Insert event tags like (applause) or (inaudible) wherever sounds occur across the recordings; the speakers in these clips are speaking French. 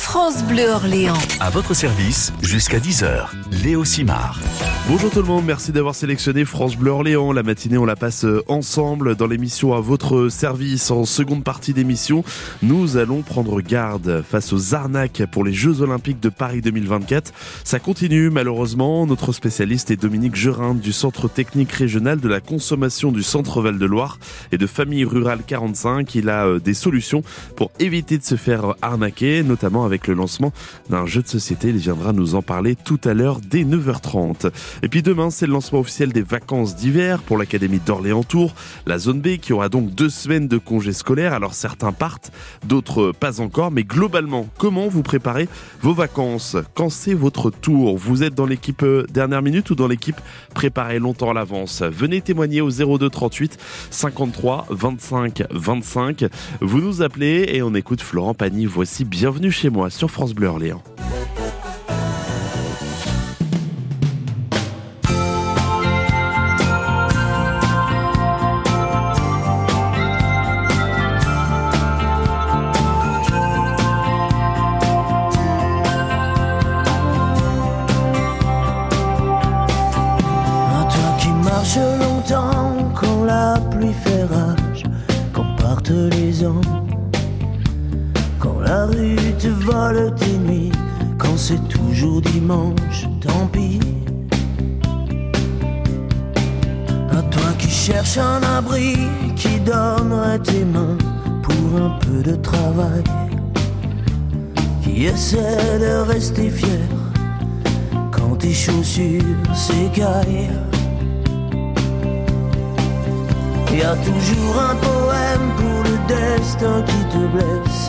France Bleu Orléans. À votre service jusqu'à 10h. Léo Simard. Bonjour tout le monde, merci d'avoir sélectionné France Bleu Orléans. La matinée, on la passe ensemble dans l'émission à votre service. En seconde partie d'émission, nous allons prendre garde face aux arnaques pour les Jeux Olympiques de Paris 2024. Ça continue malheureusement. Notre spécialiste est Dominique Gerin du Centre technique régional de la consommation du Centre Val-de-Loire et de Famille Rurale 45. Il a euh, des solutions pour éviter de se faire arnaquer, notamment avec le lancement d'un jeu de société. Il viendra nous en parler tout à l'heure dès 9h30. Et puis demain, c'est le lancement officiel des vacances d'hiver pour l'Académie d'Orléans-Tours, la zone B qui aura donc deux semaines de congés scolaires. Alors certains partent, d'autres pas encore, mais globalement, comment vous préparez vos vacances? Quand c'est votre tour? Vous êtes dans l'équipe euh, dernière minute ou dans l'équipe préparée longtemps à l'avance? Venez témoigner au 02 38 53 25 25. Vous nous appelez et on écoute Florent Pagny. Voici Bienvenue chez moi sur France Bleu Orléans. Longtemps quand la pluie fait rage, quand partent les ans, la rue te vole tes nuits, quand c'est toujours dimanche, tant pis. À toi qui cherches un abri, qui donnerait tes mains pour un peu de travail, qui essaie de rester fier quand tes chaussures s'écaillent. Y a toujours un poème pour le destin qui te blesse,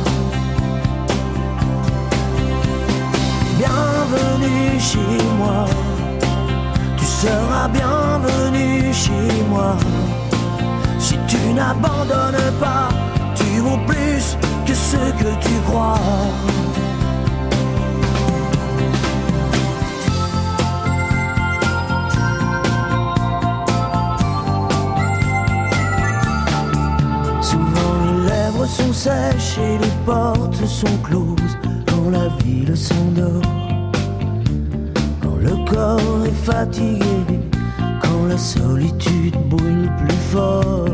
Chez moi, tu seras bienvenu chez moi. Si tu n'abandonnes pas, tu vaux plus que ce que tu crois. Souvent les lèvres sont sèches et les portes sont closes quand la ville s'endort. Le corps est fatigué, quand la solitude brûle plus fort.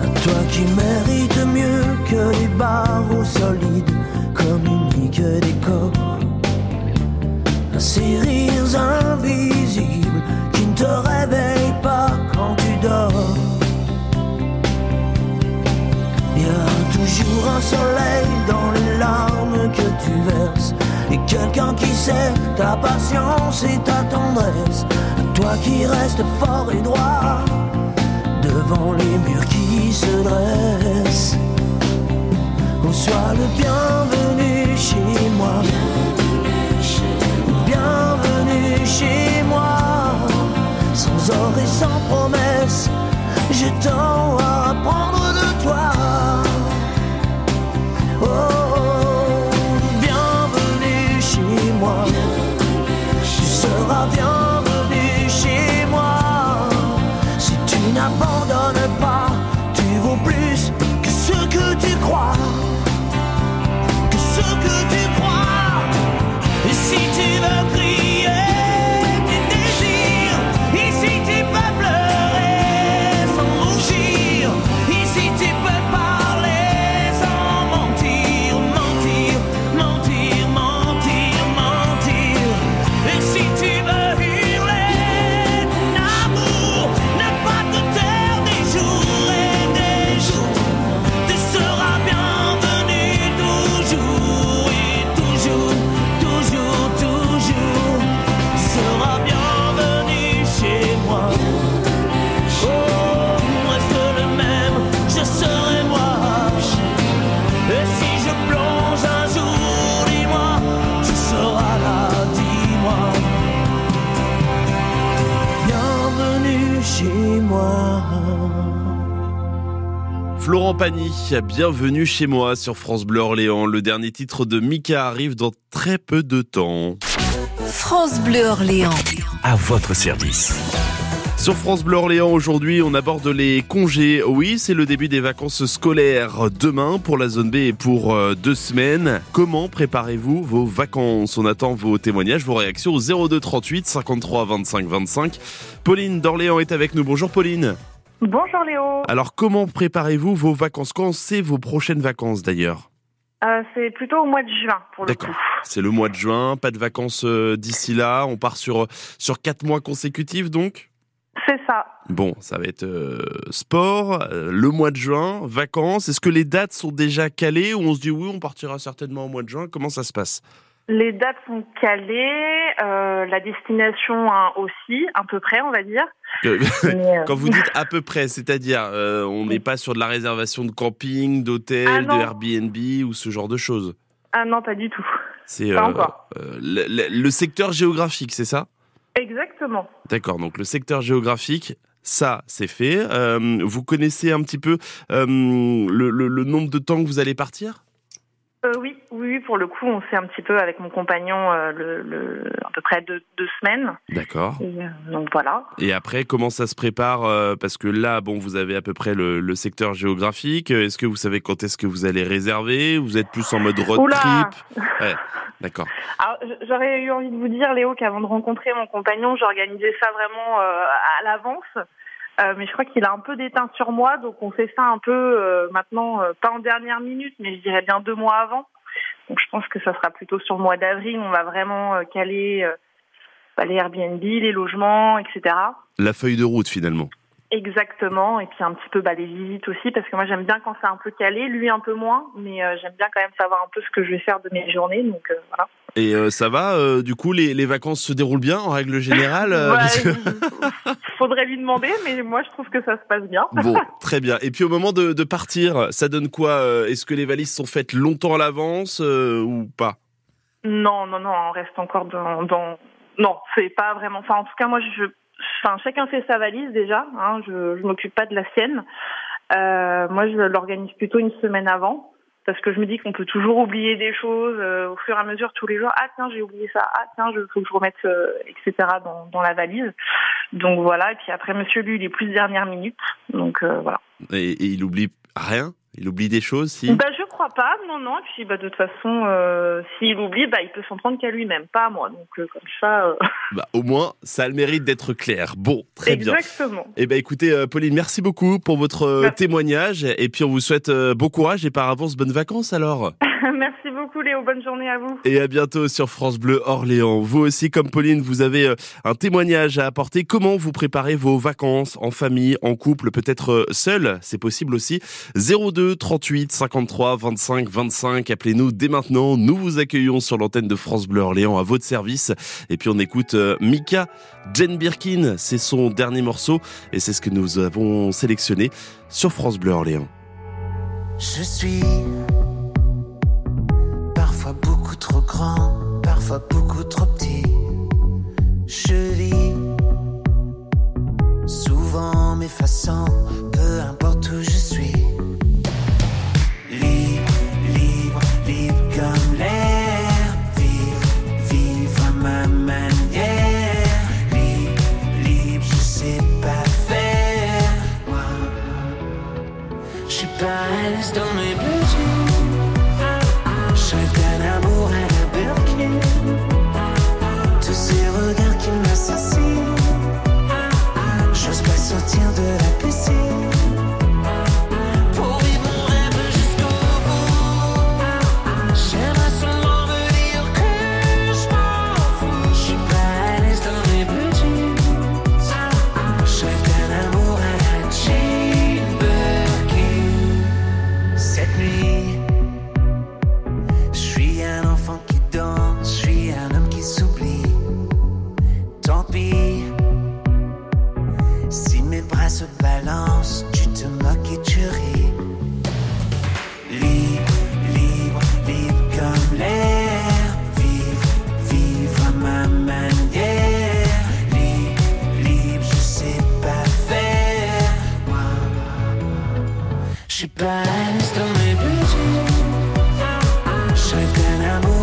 À toi qui mérites mieux que les barreaux solides, communique des corps. À ces rires invisibles qui ne te réveillent pas quand tu dors. Il y a toujours un soleil dans les larmes que tu verses Et quelqu'un qui sait ta patience et ta tendresse. Toi qui restes fort et droit Devant les murs qui se dressent. Qu'on soit le bienvenu chez moi. Bienvenue chez moi. Sans or et sans promesse J'ai tant Bienvenue chez moi sur France Bleu Orléans. Le dernier titre de Mika arrive dans très peu de temps. France Bleu Orléans. À votre service. Sur France Bleu Orléans aujourd'hui, on aborde les congés. Oui, c'est le début des vacances scolaires demain pour la zone B et pour euh, deux semaines. Comment préparez-vous vos vacances? On attend vos témoignages, vos réactions au 02 38 53 25 25. Pauline d'Orléans est avec nous. Bonjour Pauline. Bonjour Léo. Alors comment préparez-vous vos vacances? Quand c'est vos prochaines vacances d'ailleurs? Euh, c'est plutôt au mois de juin pour le D'accord. coup. C'est le mois de juin, pas de vacances euh, d'ici là. On part sur sur quatre mois consécutifs donc? C'est ça. Bon, ça va être euh, sport, euh, le mois de juin, vacances. Est-ce que les dates sont déjà calées ou on se dit oui, on partira certainement au mois de juin? Comment ça se passe? Les dates sont calées, euh, la destination hein, aussi, à peu près, on va dire. Que- (laughs) euh, Quand vous dites à peu près, c'est-à-dire euh, on n'est pas sur de la réservation de camping, d'hôtel, Ah de non. Airbnb ou ce genre de choses. Ah non, pas du tout. C'est encore. euh, le, le- le secteur géographique, c'est ça? Exactement. D'accord, donc le secteur géographique, ça, c'est fait. Euh, vous connaissez un petit peu euh, le nombre de temps que vous allez partir? Euh, oui, oui, pour le coup, on sait un petit peu avec mon compagnon euh, le, le- à peu près deux, deux semaines. D'accord. Euh, donc voilà. Et après, comment ça se prépare euh, Parce que là, bon, vous avez à peu près le, le secteur géographique. Est-ce que vous savez quand est-ce que vous allez réserver? Vous êtes plus en mode road Oula trip? (laughs) Ouais, d'accord. J'aurais eu envie de vous dire, Léo, qu'avant de rencontrer mon compagnon, j'organisais ça vraiment euh, à l'avance. Euh, mais je crois qu'il a un peu déteint sur moi, donc on fait ça un peu euh, maintenant, euh, pas en dernière minute, mais je dirais bien deux mois avant. Donc je pense que ça sera plutôt sur le mois d'avril. On va vraiment caler bah, les Airbnb, les logements, etc. La feuille de route, finalement. Exactement, et puis un petit peu bah, les visites aussi, parce que moi j'aime bien quand c'est un peu calé, lui un peu moins, mais euh, j'aime bien quand même savoir un peu ce que je vais faire de mes journées, donc euh, voilà. Et euh, ça va Du coup, les, les vacances se déroulent bien, en règle générale Ouais, (laughs) faudrait lui demander, mais moi je trouve que ça se passe bien. Bon, (laughs) très bien. Et puis au moment de, de partir, ça donne quoi euh, Est-ce que les valises sont faites longtemps à l'avance euh, ou pas? Non, non, non, on reste encore dans. dans... Non, c'est pas vraiment. Enfin, en tout cas, moi, je. Enfin, chacun fait sa valise déjà. Hein, je, je m'occupe pas de la sienne. Euh, moi, je l'organise plutôt une semaine avant. Parce que je me dis qu'on peut toujours oublier des choses euh, au fur et à mesure tous les jours. Ah tiens, j'ai oublié ça. Ah tiens, il faut que je remette, euh, etc. Dans, dans la valise. Donc voilà. Et puis après, Monsieur lui, il est plus dernière minute. Donc euh, voilà. et, et il oublie rien? Il oublie des choses si? Bah je crois pas, non non. Et puis bah de toute façon, euh, s'il oublie, bah il peut s'en prendre qu'à lui-même, pas à moi. Donc euh, comme ça. euh, (laughs) Bah, Au moins, ça a le mérite d'être clair. Bon, très bien. Exactement. Eh ben écoutez, Pauline, merci beaucoup pour votre Merci. témoignage. Et puis on vous souhaite bon courage et par avance bonnes vacances alors. (laughs) Merci beaucoup Léo, bonne journée à vous. Et à bientôt sur France Bleu Orléans. Vous aussi, comme Pauline, vous avez un témoignage à apporter. Comment vous préparez vos vacances en famille, en couple, peut-être seul? C'est possible aussi. 02 38 53 25 25. Appelez-nous dès maintenant. Nous vous accueillons sur l'antenne de France Bleu Orléans à votre service. Et puis on écoute euh, Mika Jen Birkin. C'est son dernier morceau et c'est ce que nous avons sélectionné sur France Bleu Orléans. Je suis parfois beaucoup trop grand, parfois beaucoup trop petit. Je vis souvent m'effaçant, me. She binds to me, bitch. Шайка на мой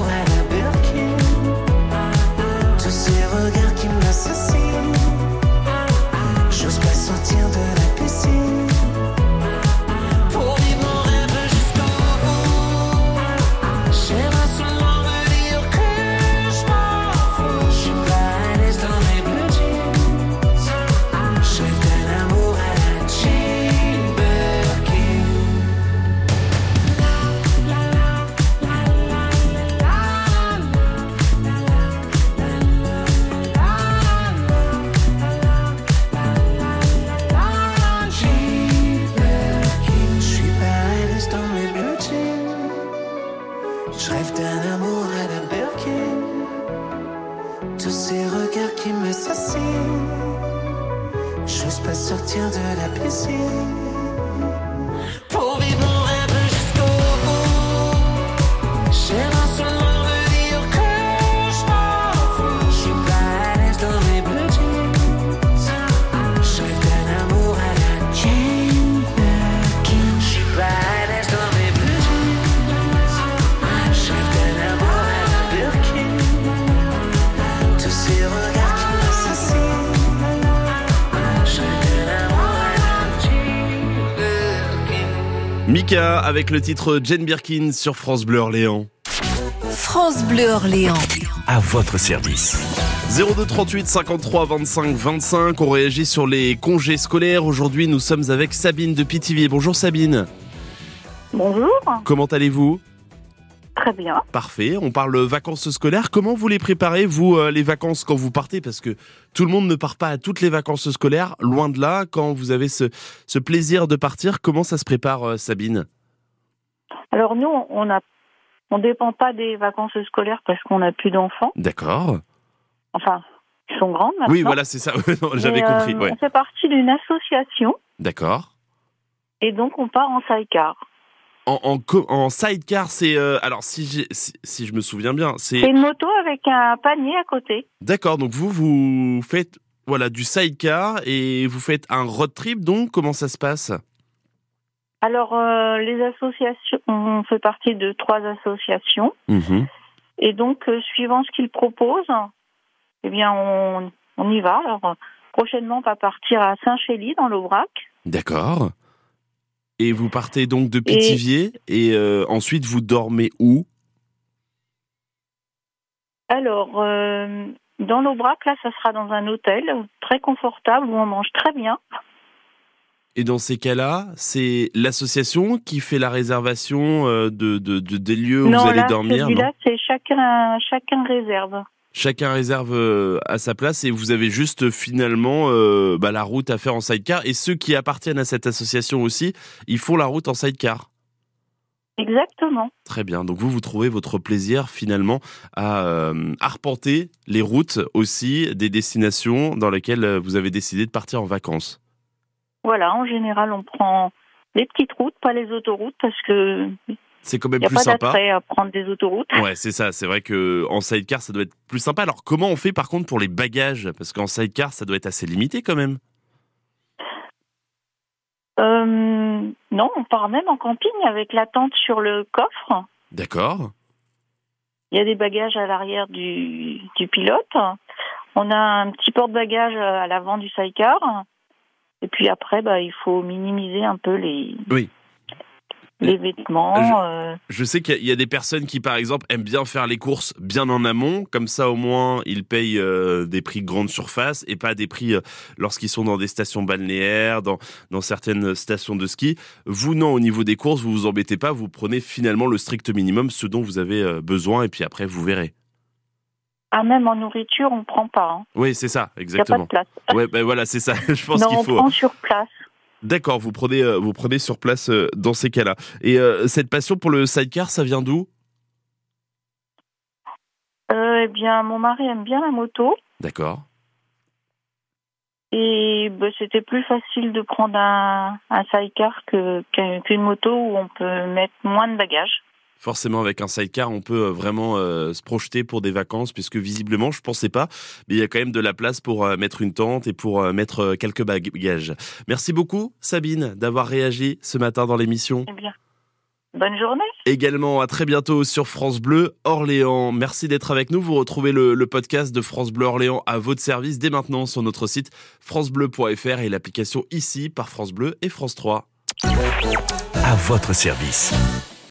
sortir de la piscine. Mika avec le titre Jane Birkin sur France Bleu Orléans. France Bleu Orléans. À votre service. 02 38 53 25 25. On réagit sur les congés scolaires. Aujourd'hui, nous sommes avec Sabine de Pithiviers. Bonjour Sabine. Bonjour. Comment allez-vous? Très bien. Parfait. On parle vacances scolaires. Comment vous les préparez, vous, euh, les vacances, quand vous partez? Parce que tout le monde ne part pas à toutes les vacances scolaires. Loin de là, quand vous avez ce, ce plaisir de partir, comment ça se prépare, euh, Sabine? Alors nous, on a, on dépend pas des vacances scolaires parce qu'on n'a plus d'enfants. D'accord. Enfin, ils sont grands maintenant. Oui, voilà, c'est ça. (laughs) J'avais compris. euh, ouais. On fait partie d'une association D'accord. et donc on part en sidecar. En, en, co- en sidecar, c'est euh, alors si, j'ai- si si je me souviens bien, c'est C'est une moto avec un panier à côté. d'accord. Donc vous vous faites voilà du sidecar et vous faites un road trip. Donc comment ça se passe? Alors euh, les associations, on fait partie de trois associations Mhm. et donc euh, suivant ce qu'ils proposent, eh bien on, on y va. Alors prochainement, on va partir à Saint-Chély dans l'Aubrac. D'accord. Et vous partez donc de Pithiviers et, euh, ensuite vous dormez où? Alors, euh, dans l'Aubrac, là, ça sera dans un hôtel très confortable où on mange très bien. Et dans ces cas-là, c'est l'association qui fait la réservation euh, de, de, de- des lieux où non, vous allez là, dormir. non? celui-là, c'est chacun, chacun réserve. Chacun réserve euh, à sa place et vous avez juste euh, finalement euh, bah, la route à faire en sidecar. Et ceux qui appartiennent à cette association aussi, ils font la route en sidecar. Exactement. Très bien. Donc vous, vous trouvez votre plaisir finalement à euh, arpenter les routes aussi des destinations dans lesquelles vous avez décidé de partir en vacances. Voilà, en général, on prend les petites routes, pas les autoroutes, parce que C'est quand même il n'y a plus pas sympa. d'attrait à prendre des autoroutes. Ouais, c'est ça. C'est vrai que en sidecar, ça doit être plus sympa. Alors comment on fait par contre pour les bagages? Parce qu'en sidecar, ça doit être assez limité quand même. Euh, non, on part même en camping avec la tente sur le coffre. D'accord. Il y a des bagages à l'arrière du, du pilote. On a un petit porte-bagages à l'avant du sidecar. Et puis après, bah, il faut minimiser un peu les, Oui. Les vêtements. euh, Je sais qu'il y a- il y a des personnes qui, par exemple, aiment bien faire les courses bien en amont. Comme ça, au moins, ils payent euh, des prix grande surface et pas des prix euh, lorsqu'ils sont dans des stations balnéaires, dans, dans certaines stations de ski. Vous, non, au niveau des courses, vous vous embêtez pas. Vous prenez finalement le strict minimum, ce dont vous avez euh, besoin, et puis après, vous verrez. Ah, même en nourriture, on prend pas. hein. Oui, c'est ça, Il n'y a pas de exactement. place. Ouais, ben voilà, c'est ça. (laughs) Je pense qu'il on faut. prend sur place. D'accord, vous prenez, euh, vous prenez sur place euh, dans ces cas-là. Et euh, cette passion pour le sidecar, ça vient d'où? Euh, eh bien, mon mari aime bien la moto. D'accord. Et bah, c'était plus facile de prendre un, un sidecar qu'une moto où on peut mettre moins de bagages. Forcément, avec un sidecar, on peut euh, vraiment euh, se projeter pour des vacances, puisque visiblement, je pensais pas, mais il y a quand même de la place pour euh, mettre une tente et pour euh, mettre euh, quelques bagages. Merci beaucoup, Sabine, d'avoir réagi ce matin dans l'émission. Eh bien, bonne journée. Également, à très bientôt sur France Bleu Orléans. Merci d'être avec nous. Vous retrouvez le, le podcast de France Bleu Orléans à votre service dès maintenant sur notre site francebleu.fr et l'application ici par France Bleu et France 3. À votre service.